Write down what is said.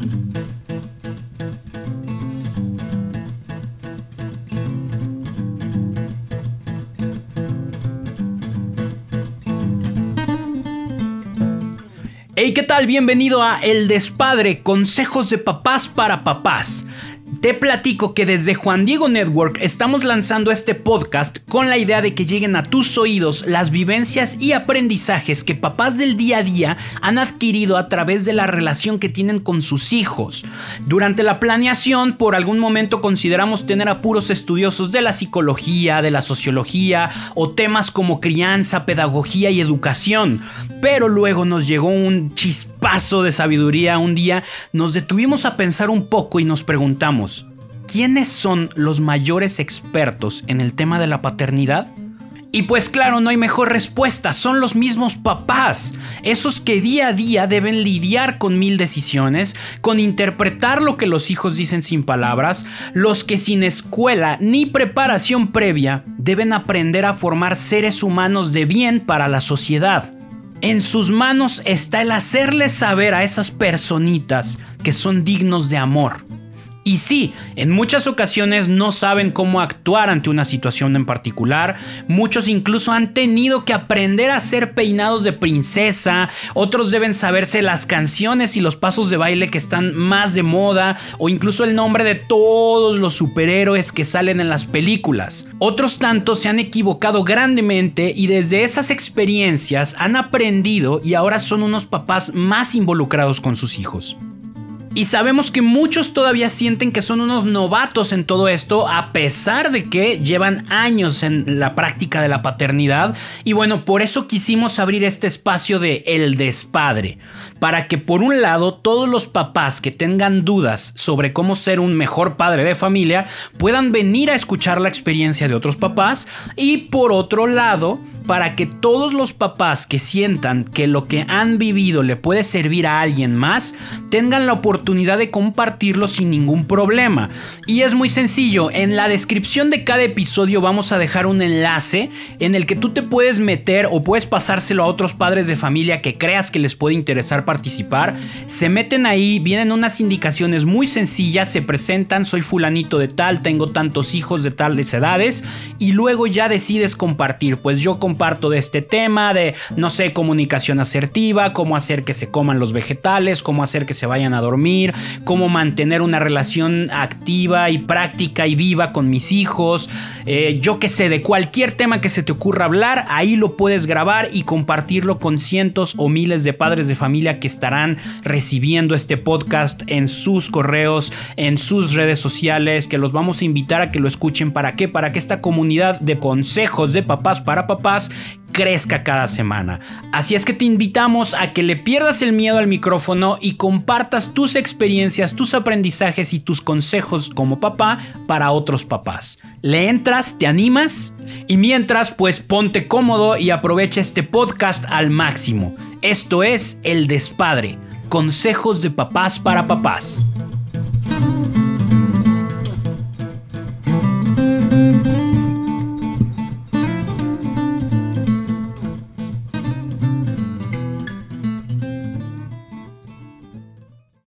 Hey, ¿qué tal? Bienvenido a El Despadre, consejos de papás para papás. Te platico que desde Juan Diego Network estamos lanzando este podcast con la idea de que lleguen a tus oídos las vivencias y aprendizajes que papás del día a día han adquirido a través de la relación que tienen con sus hijos. Durante la planeación, por algún momento consideramos tener a puros estudiosos de la psicología, de la sociología o temas como crianza, pedagogía y educación. Pero luego nos llegó un chispazo de sabiduría un día, nos detuvimos a pensar un poco y nos preguntamos, ¿quiénes son los mayores expertos en el tema de la paternidad? Y pues claro, no hay mejor respuesta, son los mismos papás, esos que día a día deben lidiar con mil decisiones, con interpretar lo que los hijos dicen sin palabras, los que sin escuela ni preparación previa deben aprender a formar seres humanos de bien para la sociedad. En sus manos está el hacerles saber a esas personitas que son dignos de amor y sí, en muchas ocasiones no saben cómo actuar ante una situación en particular. Muchos incluso han tenido que aprender a hacer peinados de princesa. Otros deben saberse las canciones y los pasos de baile que están más de moda. O incluso el nombre de todos los superhéroes que salen en las películas. Otros tantos se han equivocado grandemente y desde esas experiencias han aprendido y ahora son unos papás más involucrados con sus hijos. Y sabemos que muchos todavía sienten que son unos novatos en todo esto, a pesar de que llevan años en la práctica de la paternidad. Y bueno, por eso quisimos abrir este espacio de El Despadre, para que por un lado todos los papás que tengan dudas sobre cómo ser un mejor padre de familia puedan venir a escuchar la experiencia de otros papás y por otro lado para que todos los papás que sientan que lo que han vivido le puede servir a alguien más, tengan la oportunidad de compartirlo sin ningún problema. Y es muy sencillo, en la descripción de cada episodio vamos a dejar un enlace en el que tú te puedes meter o puedes pasárselo a otros padres de familia que creas que les puede interesar participar. Se meten ahí, vienen unas indicaciones muy sencillas, se presentan, soy fulanito de tal, tengo tantos hijos de tales edades y luego ya decides compartir, pues yo comparto parto de este tema de, no sé, comunicación asertiva, cómo hacer que se coman los vegetales, cómo hacer que se vayan a dormir, cómo mantener una relación activa y práctica y viva con mis hijos, eh, yo que sé, de cualquier tema que se te ocurra hablar, ahí lo puedes grabar y compartirlo con cientos o miles de padres de familia que estarán recibiendo este podcast en sus correos, en sus redes sociales, que los vamos a invitar a que lo escuchen. ¿Para qué? Para que esta comunidad de consejos de papás para papás crezca cada semana. Así es que te invitamos a que le pierdas el miedo al micrófono y compartas tus experiencias, tus aprendizajes y tus consejos como papá para otros papás. ¿Le entras? ¿Te animas? Y mientras, pues ponte cómodo y aprovecha este podcast al máximo. Esto es El Despadre, consejos de papás para papás.